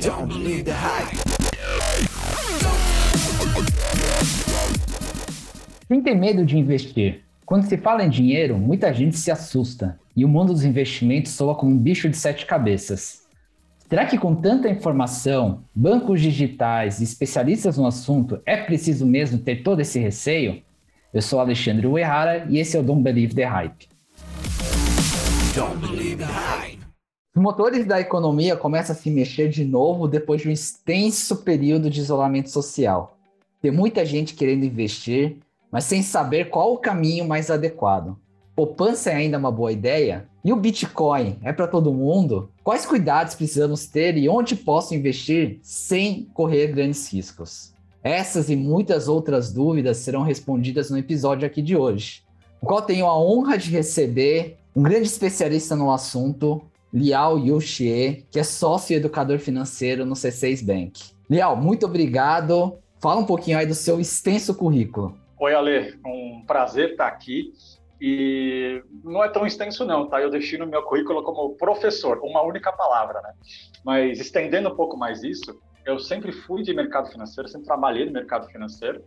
Don't believe the hype. Quem tem medo de investir? Quando se fala em dinheiro, muita gente se assusta e o mundo dos investimentos soa como um bicho de sete cabeças. Será que com tanta informação, bancos digitais e especialistas no assunto, é preciso mesmo ter todo esse receio? Eu sou Alexandre Uehara e esse é o Don't Believe the Hype. Don't believe the hype. Os motores da economia começam a se mexer de novo depois de um extenso período de isolamento social. Tem muita gente querendo investir, mas sem saber qual o caminho mais adequado. Poupança é ainda uma boa ideia? E o Bitcoin é para todo mundo? Quais cuidados precisamos ter e onde posso investir sem correr grandes riscos? Essas e muitas outras dúvidas serão respondidas no episódio aqui de hoje, no qual tenho a honra de receber um grande especialista no assunto, Liao Yuxie, que é sócio educador financeiro no C6 Bank. Liao, muito obrigado. Fala um pouquinho aí do seu extenso currículo. Oi, Ale, um prazer estar aqui. E não é tão extenso, não, tá? Eu deixei no meu currículo como professor, uma única palavra, né? Mas estendendo um pouco mais isso, eu sempre fui de mercado financeiro, sempre trabalhei no mercado financeiro.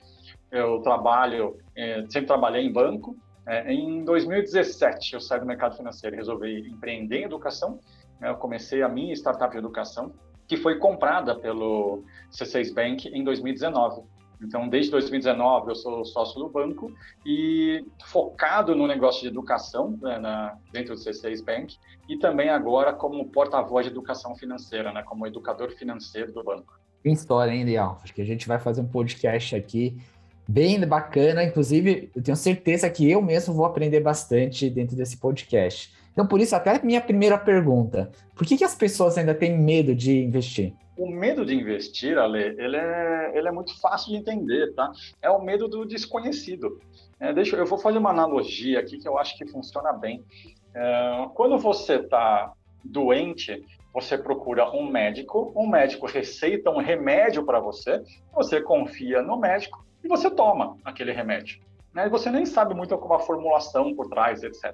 Eu trabalho, eh, sempre trabalhei em banco. Eh, em 2017, eu saí do mercado financeiro e resolvi empreender em educação. né? Eu comecei a minha startup de educação, que foi comprada pelo C6 Bank em 2019. Então, desde 2019, eu sou sócio do banco e focado no negócio de educação né, na, dentro do C6 Bank e também agora como porta-voz de educação financeira, né, como educador financeiro do banco. Que história, hein, Liao? Acho que a gente vai fazer um podcast aqui bem bacana. Inclusive, eu tenho certeza que eu mesmo vou aprender bastante dentro desse podcast. Então, por isso, até minha primeira pergunta: por que, que as pessoas ainda têm medo de investir? O medo de investir, Ale, ele é, ele é muito fácil de entender, tá? É o medo do desconhecido. É, deixa, eu vou fazer uma analogia aqui que eu acho que funciona bem. É, quando você está doente, você procura um médico, um médico receita um remédio para você, você confia no médico e você toma aquele remédio. Né? E você nem sabe muito qual a formulação por trás, etc.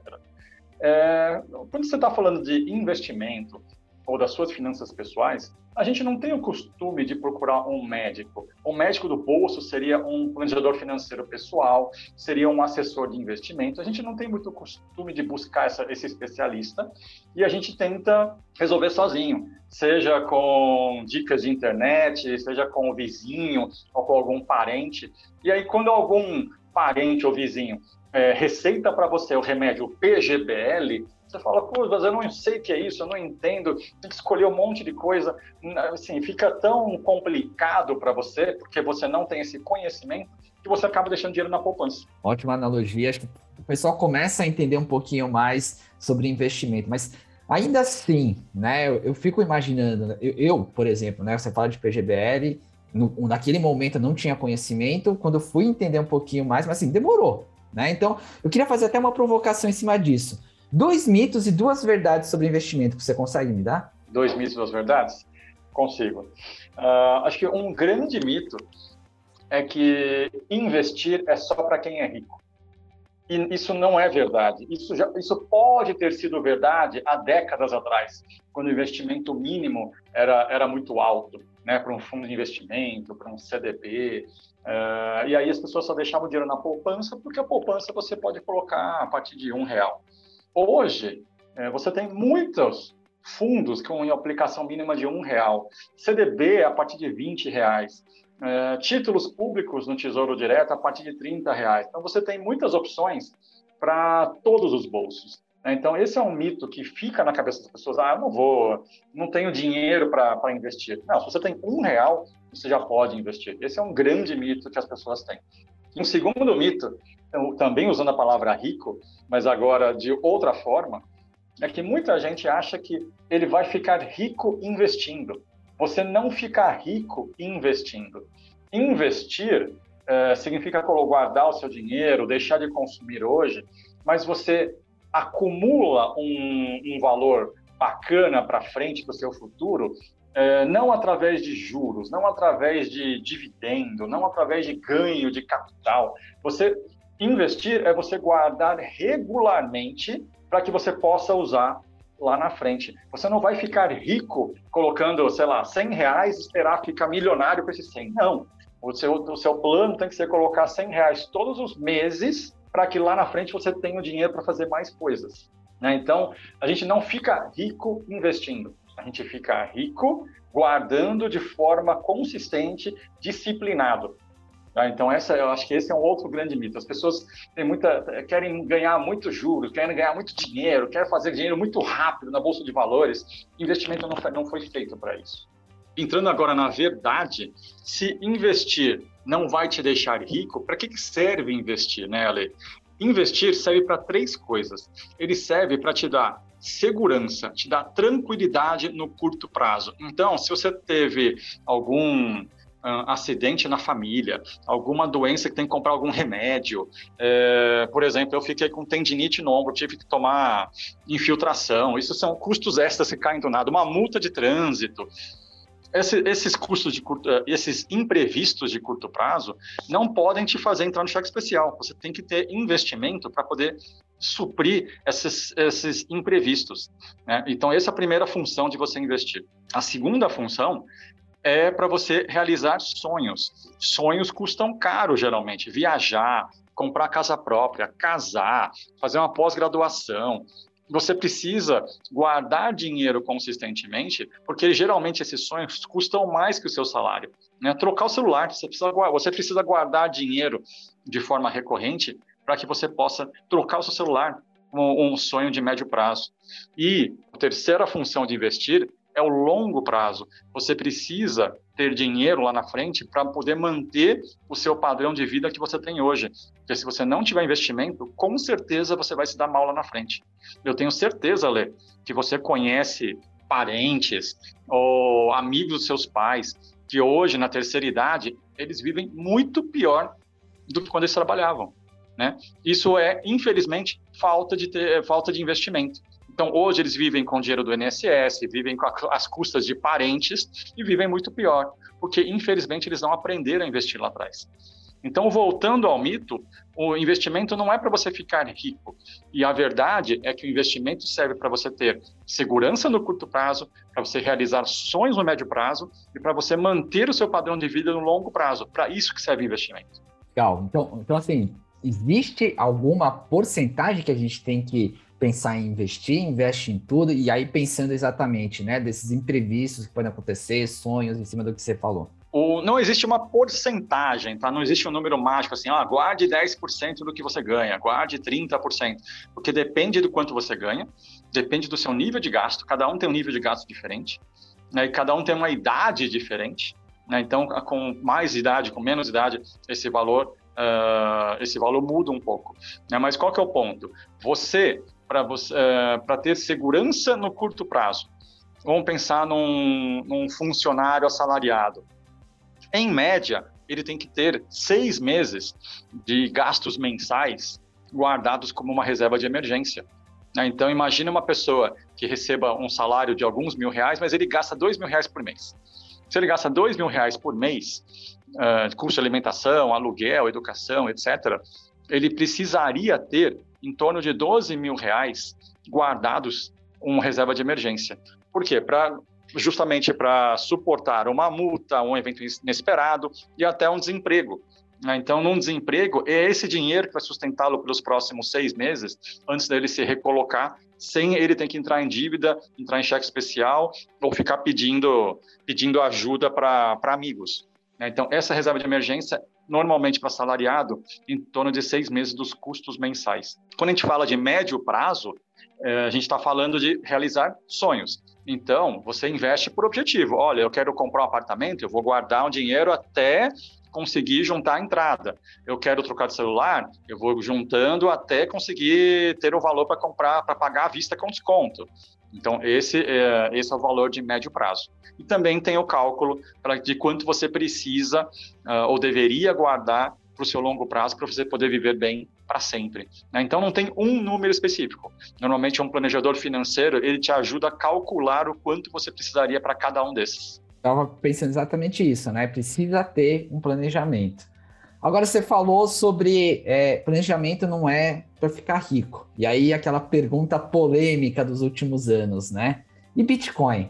É, quando você está falando de investimento ou das suas finanças pessoais, a gente não tem o costume de procurar um médico. O médico do bolso seria um planejador financeiro pessoal, seria um assessor de investimento. A gente não tem muito costume de buscar essa, esse especialista e a gente tenta resolver sozinho, seja com dicas de internet, seja com o vizinho ou com algum parente. E aí, quando algum parente ou vizinho é, receita para você o remédio PGBL, você fala, pô, mas eu não sei o que é isso, eu não entendo, tem que escolher um monte de coisa. Assim, fica tão complicado para você, porque você não tem esse conhecimento, que você acaba deixando dinheiro na poupança. Ótima analogia. Acho que o pessoal começa a entender um pouquinho mais sobre investimento, mas ainda assim, né, eu, eu fico imaginando, eu, eu, por exemplo, né, você fala de PGBL, no, naquele momento eu não tinha conhecimento, quando eu fui entender um pouquinho mais, mas assim, demorou, né? Então, eu queria fazer até uma provocação em cima disso. Dois mitos e duas verdades sobre investimento que você consegue me dar? Dois mitos e duas verdades? Consigo. Uh, acho que um grande mito é que investir é só para quem é rico. E isso não é verdade. Isso, já, isso pode ter sido verdade há décadas atrás, quando o investimento mínimo era, era muito alto, né, para um fundo de investimento, para um CDB. Uh, e aí as pessoas só deixavam o dinheiro na poupança, porque a poupança você pode colocar a partir de um real. Hoje, é, você tem muitos fundos com aplicação mínima de um real, CDB a partir de 20 reais, é, títulos públicos no Tesouro Direto a partir de 30 reais. Então, você tem muitas opções para todos os bolsos. Né? Então, esse é um mito que fica na cabeça das pessoas. Ah, eu não vou, não tenho dinheiro para investir. Não, se você tem um real, você já pode investir. Esse é um grande mito que as pessoas têm. Um segundo mito também usando a palavra rico, mas agora de outra forma, é que muita gente acha que ele vai ficar rico investindo. Você não fica rico investindo. Investir é, significa guardar o seu dinheiro, deixar de consumir hoje, mas você acumula um, um valor bacana para frente para o seu futuro, é, não através de juros, não através de dividendo, não através de ganho de capital. Você Investir é você guardar regularmente para que você possa usar lá na frente. Você não vai ficar rico colocando, sei lá, 100 reais e esperar ficar milionário com esses 100. Não. O seu, o seu plano tem que ser colocar 100 reais todos os meses para que lá na frente você tenha o dinheiro para fazer mais coisas. Né? Então, a gente não fica rico investindo. A gente fica rico guardando de forma consistente, disciplinado. Tá? Então, essa, eu acho que esse é um outro grande mito. As pessoas têm muita, querem ganhar muito juros, querem ganhar muito dinheiro, querem fazer dinheiro muito rápido na bolsa de valores. Investimento não foi, não foi feito para isso. Entrando agora na verdade, se investir não vai te deixar rico, para que, que serve investir, né, Ale? Investir serve para três coisas. Ele serve para te dar segurança, te dar tranquilidade no curto prazo. Então, se você teve algum acidente na família, alguma doença que tem que comprar algum remédio. É, por exemplo, eu fiquei com tendinite no ombro, tive que tomar infiltração. Isso são custos extras que caem do nada. Uma multa de trânsito. Esse, esses custos de curto, eh, esses imprevistos de curto prazo não podem te fazer entrar no cheque especial. Você tem que ter investimento para poder suprir esses, esses imprevistos. Né? Então, essa é a primeira função de você investir. A segunda função é para você realizar sonhos. Sonhos custam caro, geralmente. Viajar, comprar casa própria, casar, fazer uma pós-graduação. Você precisa guardar dinheiro consistentemente, porque geralmente esses sonhos custam mais que o seu salário. Né? Trocar o celular, você precisa, você precisa guardar dinheiro de forma recorrente para que você possa trocar o seu celular, um, um sonho de médio prazo. E a terceira função de investir é o longo prazo. Você precisa ter dinheiro lá na frente para poder manter o seu padrão de vida que você tem hoje. Porque se você não tiver investimento, com certeza você vai se dar mal lá na frente. Eu tenho certeza, Lê, que você conhece parentes ou amigos dos seus pais que hoje, na terceira idade, eles vivem muito pior do que quando eles trabalhavam. Né? Isso é, infelizmente, falta de, ter, falta de investimento. Então, hoje eles vivem com o dinheiro do INSS, vivem com a, as custas de parentes e vivem muito pior, porque infelizmente eles não aprenderam a investir lá atrás. Então, voltando ao mito, o investimento não é para você ficar rico. E a verdade é que o investimento serve para você ter segurança no curto prazo, para você realizar sonhos no médio prazo e para você manter o seu padrão de vida no longo prazo. Para isso que serve o investimento. Legal. Então, então, assim, existe alguma porcentagem que a gente tem que pensar em investir, investe em tudo, e aí pensando exatamente, né, desses imprevistos que podem acontecer, sonhos em cima do que você falou. O, não existe uma porcentagem, tá? Não existe um número mágico assim, ah, guarde 10% do que você ganha, guarde 30%, porque depende do quanto você ganha, depende do seu nível de gasto, cada um tem um nível de gasto diferente, né, e cada um tem uma idade diferente, né, então com mais idade, com menos idade, esse valor Uh, esse valor muda um pouco. Né? Mas qual que é o ponto? Você para uh, ter segurança no curto prazo. Vamos pensar num, num funcionário assalariado. Em média, ele tem que ter seis meses de gastos mensais guardados como uma reserva de emergência. Né? Então, imagine uma pessoa que receba um salário de alguns mil reais, mas ele gasta dois mil reais por mês. Se ele gasta dois mil reais por mês, uh, custo de alimentação, aluguel, educação, etc., ele precisaria ter em torno de 12 mil reais guardados uma reserva de emergência. Por quê? Pra, justamente para suportar uma multa, um evento inesperado e até um desemprego. Né? Então, num desemprego, é esse dinheiro que vai sustentá-lo pelos próximos seis meses, antes dele se recolocar, sem ele ter que entrar em dívida, entrar em cheque especial ou ficar pedindo, pedindo ajuda para amigos. Né? Então, essa reserva de emergência normalmente para salariado, em torno de seis meses dos custos mensais. Quando a gente fala de médio prazo, é, a gente está falando de realizar sonhos. Então, você investe por objetivo. Olha, eu quero comprar um apartamento, eu vou guardar um dinheiro até conseguir juntar a entrada. Eu quero trocar de celular, eu vou juntando até conseguir ter o valor para comprar, para pagar à vista com desconto. Então, esse é, esse é o valor de médio prazo. E também tem o cálculo pra, de quanto você precisa uh, ou deveria guardar para o seu longo prazo para você poder viver bem para sempre. Né? Então, não tem um número específico. Normalmente, um planejador financeiro ele te ajuda a calcular o quanto você precisaria para cada um desses. Estava pensando exatamente isso, né? Precisa ter um planejamento. Agora você falou sobre é, planejamento não é para ficar rico. E aí aquela pergunta polêmica dos últimos anos, né? E Bitcoin?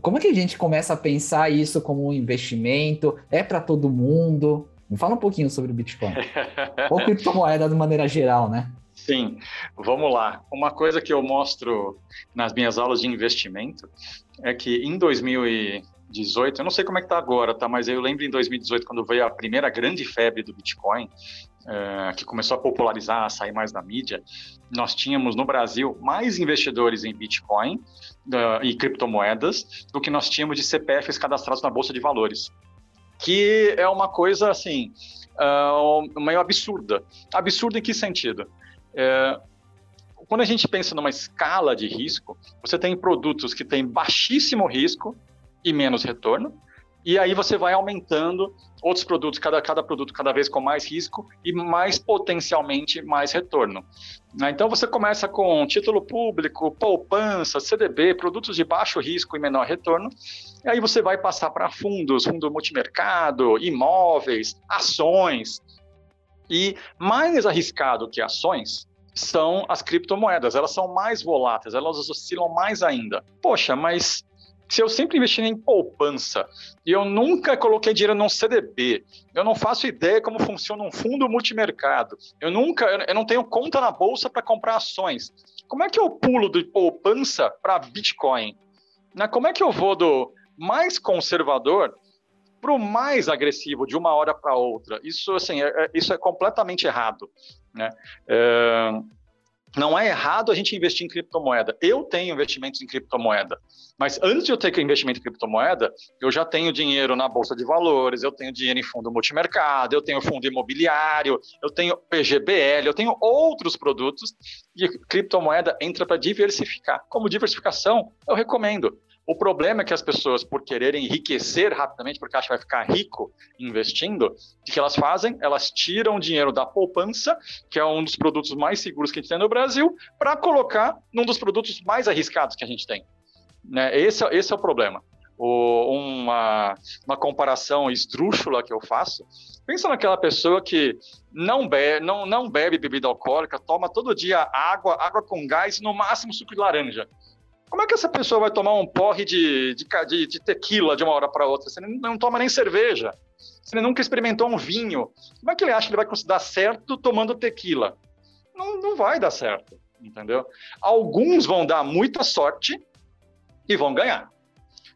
Como é que a gente começa a pensar isso como um investimento? É para todo mundo? Me fala um pouquinho sobre o Bitcoin. Ou criptomoeda de maneira geral, né? Sim, vamos lá. Uma coisa que eu mostro nas minhas aulas de investimento é que em 2000 2018, eu não sei como é que tá agora, tá? Mas eu lembro em 2018, quando veio a primeira grande febre do Bitcoin, é, que começou a popularizar, a sair mais na mídia, nós tínhamos no Brasil mais investidores em Bitcoin uh, e criptomoedas do que nós tínhamos de CPFs cadastrados na Bolsa de Valores. Que é uma coisa, assim, uh, meio absurda. Absurda em que sentido? É, quando a gente pensa numa escala de risco, você tem produtos que têm baixíssimo risco e menos retorno. E aí você vai aumentando outros produtos, cada, cada produto cada vez com mais risco e mais potencialmente mais retorno. Né? Então você começa com título público, poupança, CDB, produtos de baixo risco e menor retorno. E aí você vai passar para fundos, fundo multimercado, imóveis, ações. E mais arriscado que ações são as criptomoedas. Elas são mais voláteis, elas oscilam mais ainda. Poxa, mas se eu sempre investi em poupança e eu nunca coloquei dinheiro num CDB, eu não faço ideia como funciona um fundo multimercado, eu nunca, eu não tenho conta na bolsa para comprar ações. Como é que eu pulo de poupança para Bitcoin? Né? Como é que eu vou do mais conservador para o mais agressivo de uma hora para outra? Isso, assim, é, é, isso é completamente errado. Né? É, não é errado a gente investir em criptomoeda. Eu tenho investimentos em criptomoeda. Mas antes de eu ter investimento em criptomoeda, eu já tenho dinheiro na bolsa de valores, eu tenho dinheiro em fundo multimercado, eu tenho fundo imobiliário, eu tenho PGBL, eu tenho outros produtos e criptomoeda entra para diversificar. Como diversificação, eu recomendo. O problema é que as pessoas, por quererem enriquecer rapidamente, porque acham que vai ficar rico investindo, o que elas fazem? Elas tiram dinheiro da poupança, que é um dos produtos mais seguros que a gente tem no Brasil, para colocar num dos produtos mais arriscados que a gente tem. Né? Esse, é, esse é o problema. O, uma, uma comparação esdrúxula que eu faço. Pensa naquela pessoa que não bebe, não, não bebe bebida alcoólica, toma todo dia água, água com gás, no máximo suco de laranja. Como é que essa pessoa vai tomar um porre de, de, de, de tequila de uma hora para outra? Você não, não toma nem cerveja. Você nunca experimentou um vinho. Como é que ele acha que ele vai dar certo tomando tequila? Não, não vai dar certo, entendeu? Alguns vão dar muita sorte e vão ganhar.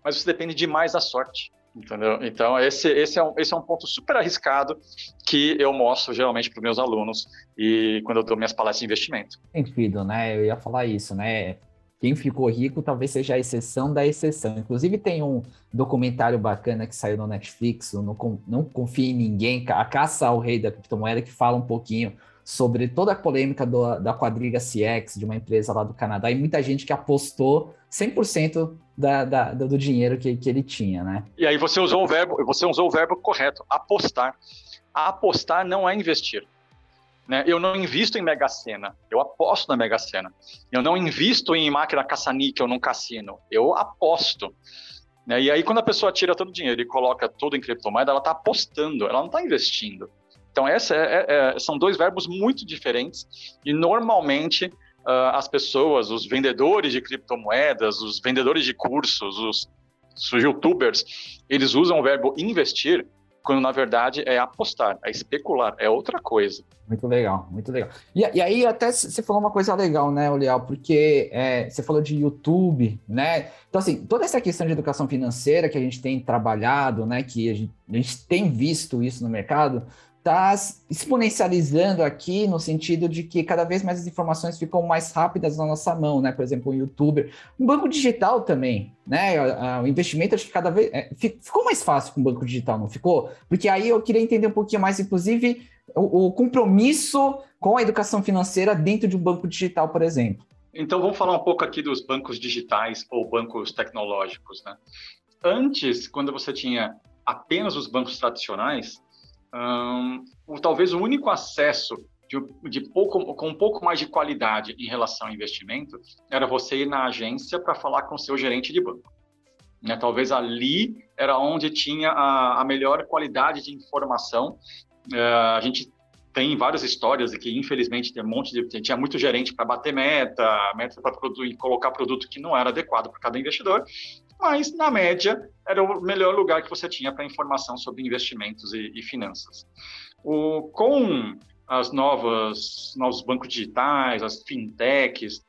Mas isso depende demais da sorte, entendeu? Então, esse, esse, é, um, esse é um ponto super arriscado que eu mostro geralmente para os meus alunos e quando eu dou minhas palestras de investimento. Sentido, né? Eu ia falar isso, né? Quem ficou rico talvez seja a exceção da exceção. Inclusive, tem um documentário bacana que saiu no Netflix, Não, Não Confie em Ninguém, A Caça ao Rei da Criptomoeda, que fala um pouquinho sobre toda a polêmica do, da quadriga CX, de uma empresa lá do Canadá, e muita gente que apostou 100% da, da, do dinheiro que, que ele tinha, né? E aí você usou o verbo, você usou o verbo correto, apostar. apostar não é investir. Né? Eu não invisto em Mega Sena, eu aposto na Mega Sena. Eu não invisto em máquina caça-níquel num cassino, eu aposto. Né? E aí, quando a pessoa tira todo o dinheiro e coloca tudo em criptomoeda, ela está apostando, ela não está investindo. Então, essa é, é, é, são dois verbos muito diferentes e normalmente uh, as pessoas, os vendedores de criptomoedas, os vendedores de cursos, os, os youtubers, eles usam o verbo investir quando na verdade é apostar, é especular, é outra coisa. Muito legal, muito legal. E, e aí até você falou uma coisa legal, né, Olial, porque é, você falou de YouTube, né? Então assim, toda essa questão de educação financeira que a gente tem trabalhado, né, que a gente, a gente tem visto isso no mercado, está exponencializando aqui no sentido de que cada vez mais as informações ficam mais rápidas na nossa mão, né? Por exemplo, o youtuber, um banco digital também, né? O investimento acho que cada vez é, ficou mais fácil com o banco digital, não ficou? Porque aí eu queria entender um pouquinho mais, inclusive, o, o compromisso com a educação financeira dentro de um banco digital, por exemplo. Então vamos falar um pouco aqui dos bancos digitais ou bancos tecnológicos, né? Antes, quando você tinha apenas os bancos tradicionais, um, talvez o único acesso de, de, pouco, com um pouco mais de qualidade em relação ao investimento era você ir na agência para falar com o seu gerente de banco. Né? Talvez ali era onde tinha a, a melhor qualidade de informação Uh, a gente tem várias histórias que, infelizmente, tem um monte de, tinha muito gerente para bater meta, meta para colocar produto que não era adequado para cada investidor, mas, na média, era o melhor lugar que você tinha para informação sobre investimentos e, e finanças. O, com as novas novos bancos digitais, as fintechs,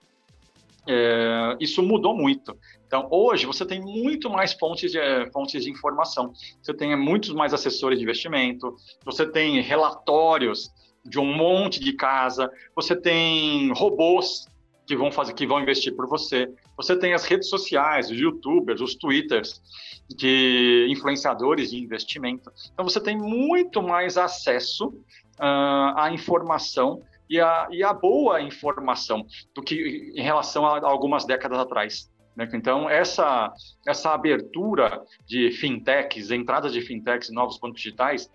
é, isso mudou muito. Então, hoje, você tem muito mais fontes de, fontes de informação. Você tem muitos mais assessores de investimento, você tem relatórios de um monte de casa, você tem robôs que vão fazer, que vão investir por você. Você tem as redes sociais, os YouTubers, os Twitters, de influenciadores de investimento. Então você tem muito mais acesso uh, à informação e a, e a boa informação do que em relação a algumas décadas atrás. Né? Então, essa, essa abertura de fintechs, entrada de fintechs novos bancos digitais,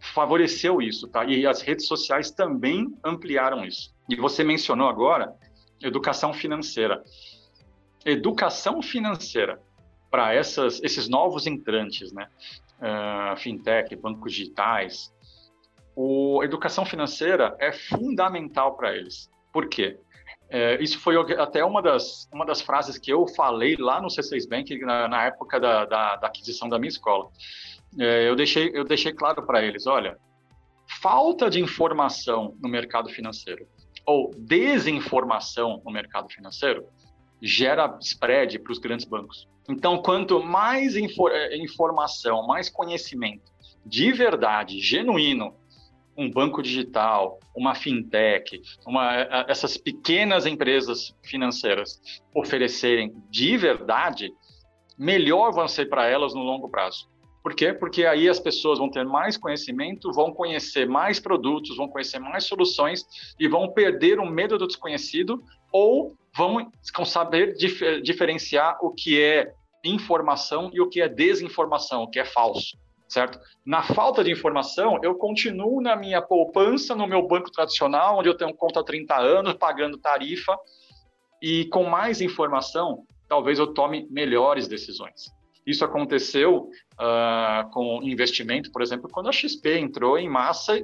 favoreceu isso, tá? E as redes sociais também ampliaram isso. E você mencionou agora educação financeira. Educação financeira para esses novos entrantes, né? Uh, fintech, bancos digitais. O educação financeira é fundamental para eles. Por quê? É, isso foi até uma das, uma das frases que eu falei lá no C6 Bank na, na época da, da, da, aquisição da minha escola. É, eu, deixei, eu deixei claro para eles: olha, falta de informação no mercado financeiro ou desinformação no mercado financeiro gera spread para os grandes bancos. Então, quanto mais infor é, informação, mais conhecimento de verdade, genuíno, um banco digital, uma fintech, uma, essas pequenas empresas financeiras oferecerem de verdade, melhor vão ser para elas no longo prazo. Por quê? Porque aí as pessoas vão ter mais conhecimento, vão conhecer mais produtos, vão conhecer mais soluções e vão perder o medo do desconhecido ou vão saber dif diferenciar o que é informação e o que é desinformação, o que é falso certo? Na falta de informação, eu continuo na minha poupança, no meu banco tradicional, onde eu tenho conta há 30 anos, pagando tarifa, e com mais informação, talvez eu tome melhores decisões. Isso aconteceu uh, com investimento, por exemplo, quando a XP entrou em massa,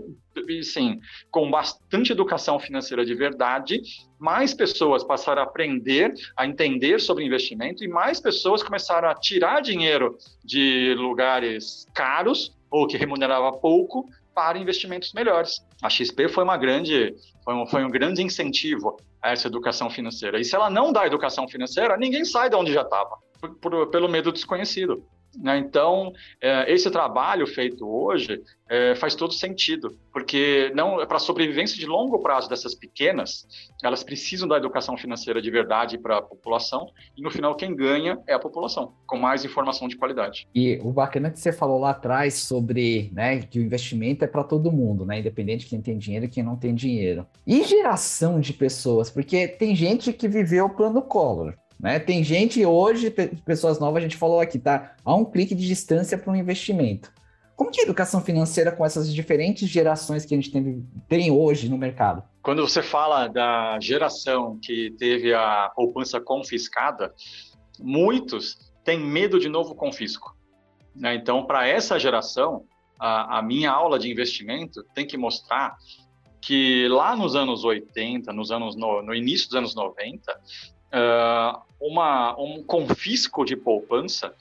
e sim, com bastante educação financeira de verdade, mais pessoas passaram a aprender, a entender sobre investimento, e mais pessoas começaram a tirar dinheiro de lugares caros ou que remunerava pouco para investimentos melhores. A XP foi uma grande, foi um, foi um grande incentivo a essa educação financeira. E se ela não dá educação financeira, ninguém sai de onde já estava por, pelo medo desconhecido. Né? Então, é, esse trabalho feito hoje é, faz todo sentido, porque não para a sobrevivência de longo prazo dessas pequenas, elas precisam da educação financeira de verdade para a população, e no final quem ganha é a população, com mais informação de qualidade. E o bacana que você falou lá atrás sobre né, que o investimento é para todo mundo, né, independente de quem tem dinheiro e quem não tem dinheiro. E geração de pessoas, porque tem gente que viveu o plano Collor, né? Tem gente hoje, pessoas novas, a gente falou aqui, tá? A um clique de distância para um investimento. Como que é a educação financeira com essas diferentes gerações que a gente tem, tem hoje no mercado? Quando você fala da geração que teve a poupança confiscada, muitos têm medo de novo confisco. Né? Então, para essa geração, a, a minha aula de investimento tem que mostrar que lá nos anos 80, nos anos no, no início dos anos 90, uh, uma, um confisco de poupança,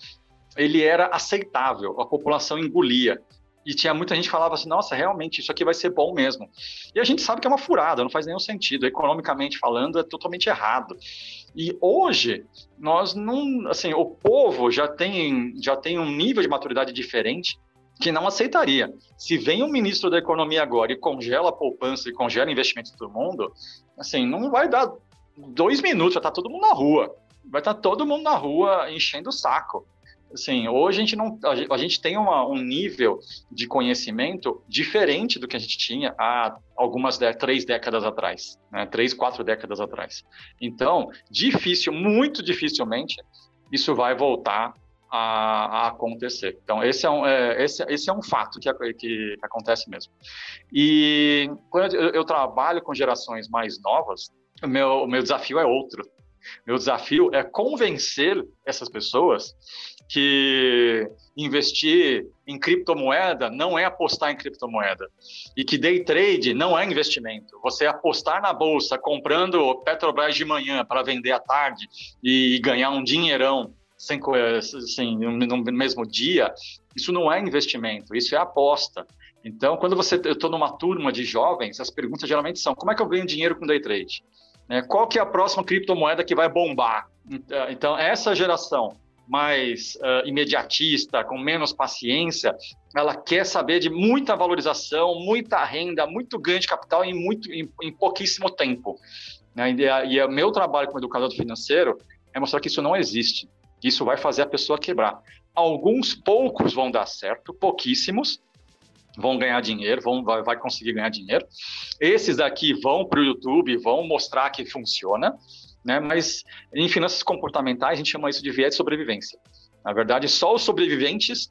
ele era aceitável, a população engolia. E tinha muita gente que falava assim, nossa, realmente, isso aqui vai ser bom mesmo. E a gente sabe que é uma furada, não faz nenhum sentido. Economicamente falando, é totalmente errado. E hoje, nós não, assim, o povo já tem, já tem um nível de maturidade diferente que não aceitaria. Se vem um ministro da economia agora e congela a poupança e congela investimentos do mundo, assim, não vai dar dois minutos, já tá todo mundo na rua. Vai estar tá todo mundo na rua enchendo o saco. Assim, hoje a gente não, a gente tem uma, um nível de conhecimento diferente do que a gente tinha há algumas três décadas atrás, né? Três, quatro décadas atrás. Então, difícil, muito dificilmente, isso vai voltar a, a, acontecer. Então, esse é um, é, esse, esse é um fato que, que, acontece mesmo. E quando eu, eu, trabalho com gerações mais novas, meu, meu desafio é outro. Meu desafio é convencer essas pessoas que investir em criptomoeda não é apostar em criptomoeda. E que day trade não é investimento. Você apostar na bolsa comprando Petrobras de manhã para vender à tarde e ganhar um dinheirão sem, assim, no mesmo dia, isso não é investimento, isso é aposta. Então, quando você eu estou numa turma de jovens, as perguntas geralmente são: como é que eu ganho dinheiro com day trade? Né? Qual que é a próxima criptomoeda que vai bombar? Então, essa geração mais uh, imediatista, com menos paciência, ela quer saber de muita valorização, muita renda, muito ganho de capital em, muito, em, em pouquíssimo tempo. Né? E, o meu trabalho como educador financeiro é mostrar que isso não existe. Isso vai fazer a pessoa quebrar. Alguns poucos vão dar certo, pouquíssimos, vão ganhar dinheiro, vão, vai, vai conseguir ganhar dinheiro. Esses daqui vão para o YouTube, vão mostrar que funciona, né? Mas em finanças comportamentais a gente chama isso de viés de sobrevivência. Na verdade, só os sobreviventes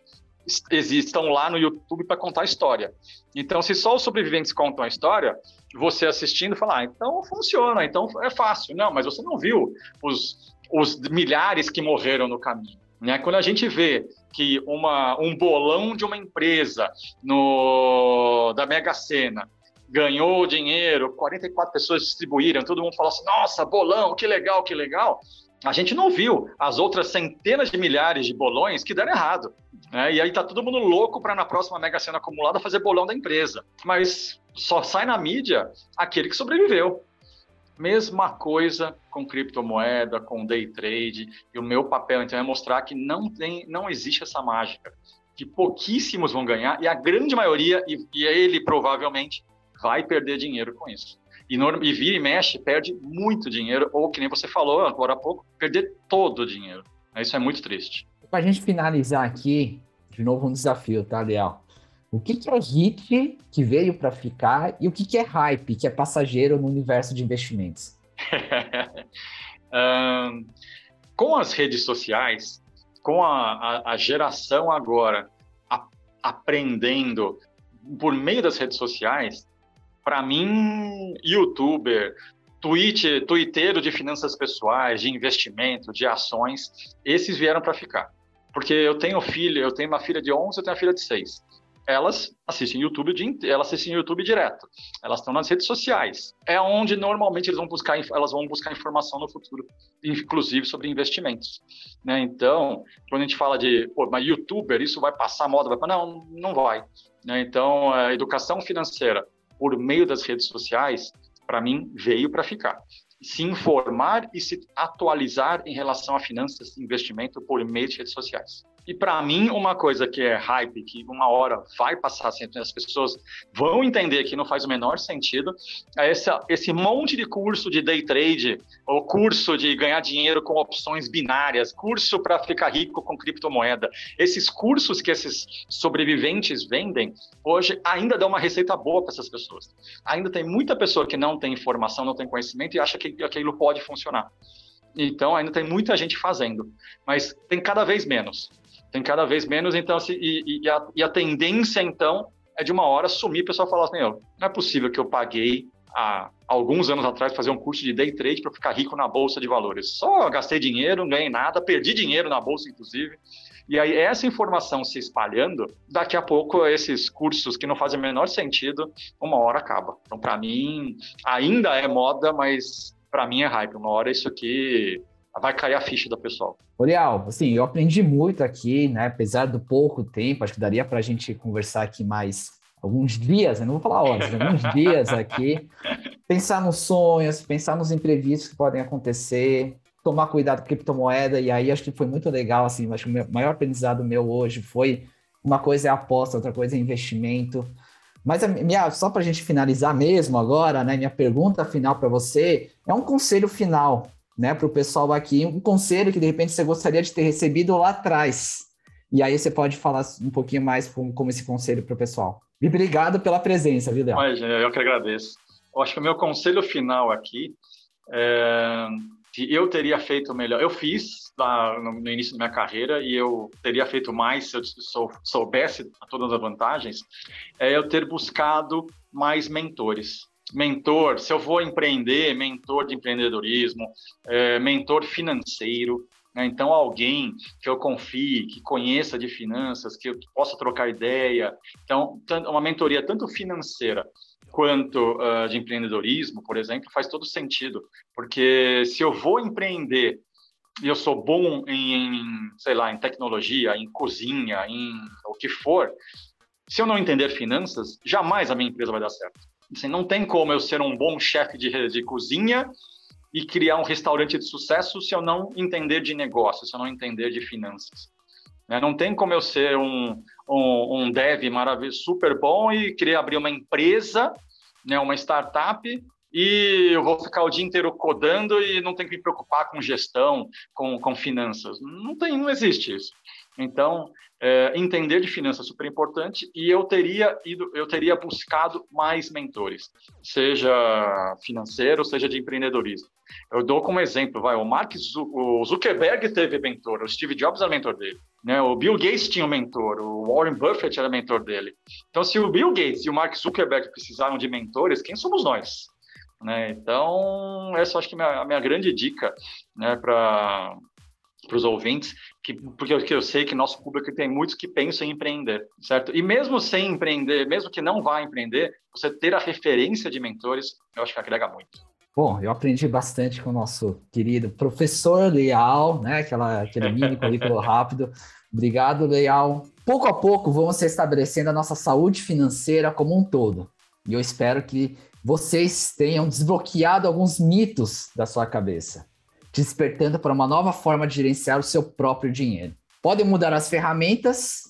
existam lá no YouTube para contar a história. Então, se só os sobreviventes contam a história, você assistindo fala, ah, então funciona, então é fácil. Não, mas você não viu os, os milhares que morreram no caminho. Né? Quando a gente vê que uma, um bolão de uma empresa no, da Mega Sena ganhou dinheiro, 44 pessoas distribuíram, todo mundo falou assim: nossa, bolão, que legal, que legal. A gente não viu as outras centenas de milhares de bolões que deram errado. Né? E aí tá todo mundo louco para na próxima Mega Sena acumulada fazer bolão da empresa. Mas só sai na mídia aquele que sobreviveu. Mesma coisa com criptomoeda, com day trade. E o meu papel, então, é mostrar que não, tem, não existe essa mágica. Que pouquíssimos vão ganhar e a grande maioria, e, e ele provavelmente, vai perder dinheiro com isso. E, e vira e mexe, perde muito dinheiro, ou que nem você falou agora há pouco, perder todo o dinheiro. Isso é muito triste. Para a gente finalizar aqui, de novo um desafio, tá, Leal? O que, que é hit que veio para ficar e o que, que é hype, que é passageiro no universo de investimentos? um, com as redes sociais, com a, a, a geração agora a, aprendendo por meio das redes sociais, para mim, youtuber, tweet, twitteiro de finanças pessoais, de investimento, de ações, esses vieram para ficar. Porque eu tenho filho, eu tenho uma filha de 11, eu tenho uma filha de 6 elas assistem YouTube, elas assistem YouTube direto. Elas estão nas redes sociais. É onde normalmente eles vão buscar, elas vão buscar informação no futuro, inclusive sobre investimentos. Né? Então, quando a gente fala de, pô, mas YouTuber, isso vai passar moda? Vai... Não, não vai. Né? Então, a educação financeira por meio das redes sociais, para mim, veio para ficar. Se informar e se atualizar em relação a finanças e investimento por meio de redes sociais. E para mim, uma coisa que é hype, que uma hora vai passar sempre, as pessoas vão entender que não faz o menor sentido, é esse, esse monte de curso de day trade, ou curso de ganhar dinheiro com opções binárias, curso para ficar rico com criptomoeda. Esses cursos que esses sobreviventes vendem, hoje ainda dão uma receita boa para essas pessoas. Ainda tem muita pessoa que não tem informação, não tem conhecimento e acha que aquilo pode funcionar. Então, ainda tem muita gente fazendo, mas tem cada vez menos tem cada vez menos, então, e, e, a, e, a, tendência, então, é de uma hora sumir, o pessoal falar assim, não é possível que eu paguei há alguns anos atrás fazer um curso de day trade para ficar rico na bolsa de valores. Só gastei dinheiro, não ganhei nada, perdi dinheiro na bolsa, inclusive. E aí, essa informação se espalhando, daqui a pouco, esses cursos que não fazem o menor sentido, uma hora acaba. Então, para mim, ainda é moda, mas para mim é hype. Uma hora isso aqui vai cair a ficha do pessoal. Orial, assim, eu aprendi muito aqui, né? Apesar do pouco tempo, acho que daria para a gente conversar aqui mais alguns dias, né? não vou falar horas, né? alguns dias aqui. Pensar nos sonhos, pensar nos imprevistos que podem acontecer, tomar cuidado com criptomoeda, e aí acho que foi muito legal, assim, acho que o maior aprendizado meu hoje foi uma coisa é aposta, outra coisa é investimento. Mas a minha, só para a gente finalizar mesmo agora, né? Minha pergunta final para você é um conselho final né, para o pessoal aqui, um conselho que de repente você gostaria de ter recebido lá atrás. E aí você pode falar um pouquinho mais como, esse conselho para o pessoal. E obrigado pela presença, viu, Léo? Eu que agradeço. Eu acho que o meu conselho final aqui é que eu teria feito melhor. Eu fiz lá no, início da minha carreira e eu teria feito mais se eu sou, soubesse todas as vantagens, é eu ter buscado mais mentores mentor, se eu vou empreender, mentor de empreendedorismo, é, mentor financeiro, Né? Então, alguém que eu confie, que conheça de finanças, que eu possa trocar ideia. Então, uma mentoria tanto financeira quanto uh, de empreendedorismo, por exemplo, faz todo sentido, porque se eu vou empreender e eu sou bom em, em, sei lá, em tecnologia, em cozinha, em o que for, se eu não entender finanças, jamais a minha empresa vai dar certo. Assim, não tem como eu ser um bom chefe de, de cozinha e criar um restaurante de sucesso se eu não entender de negócio, se eu não entender de finanças. Né? Não tem como eu ser um, um, um dev maravilhoso, super bom e querer abrir uma empresa, né, uma startup, e eu vou ficar o dia inteiro codando e não tenho que me preocupar com gestão, com, com finanças. Não tem, não existe isso. Então, é, entender de finanças super importante e eu teria ido, eu teria buscado mais mentores, seja financeiro, seja de empreendedorismo. Eu dou como exemplo, vai, o Mark Zuckerberg teve mentor, o Steve Jobs era mentor dele, né? O Bill Gates tinha um mentor, o Warren Buffett era mentor dele. Então, se o Bill Gates e o Mark Zuckerberg precisaram de mentores, quem somos nós? Né? Então, essa acho que é a minha grande dica né, para os ouvintes, que, porque eu, eu sei que nosso público tem muitos que pensam em empreender, certo? E mesmo sem empreender, mesmo que não vá empreender, você ter a referência de mentores, eu acho que agrega muito. Bom, eu aprendi bastante com o nosso querido professor Leal, né? Aquela, aquele mini currículo rápido. Obrigado, Leal. Pouco a pouco vamos estabelecendo a nossa saúde financeira como um todo. E eu espero que vocês tenham desbloqueado alguns mitos da sua cabeça, despertando para uma nova forma de gerenciar o seu próprio dinheiro. Podem mudar as ferramentas,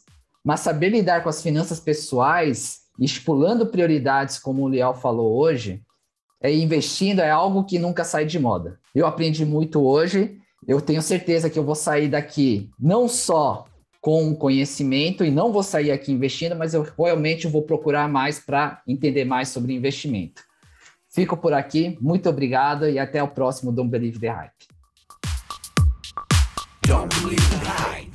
mas saber lidar com as finanças pessoais, estipulando prioridades, como o Leal falou hoje, é investindo é algo que nunca sai de moda. Eu aprendi muito hoje. Eu tenho certeza que eu vou sair daqui não só com conhecimento e não vou sair aqui investindo, mas eu realmente vou procurar mais para entender mais sobre investimento. Fico por aqui, muito obrigado e até o próximo Don't Believe the Hype. don't believe the hype.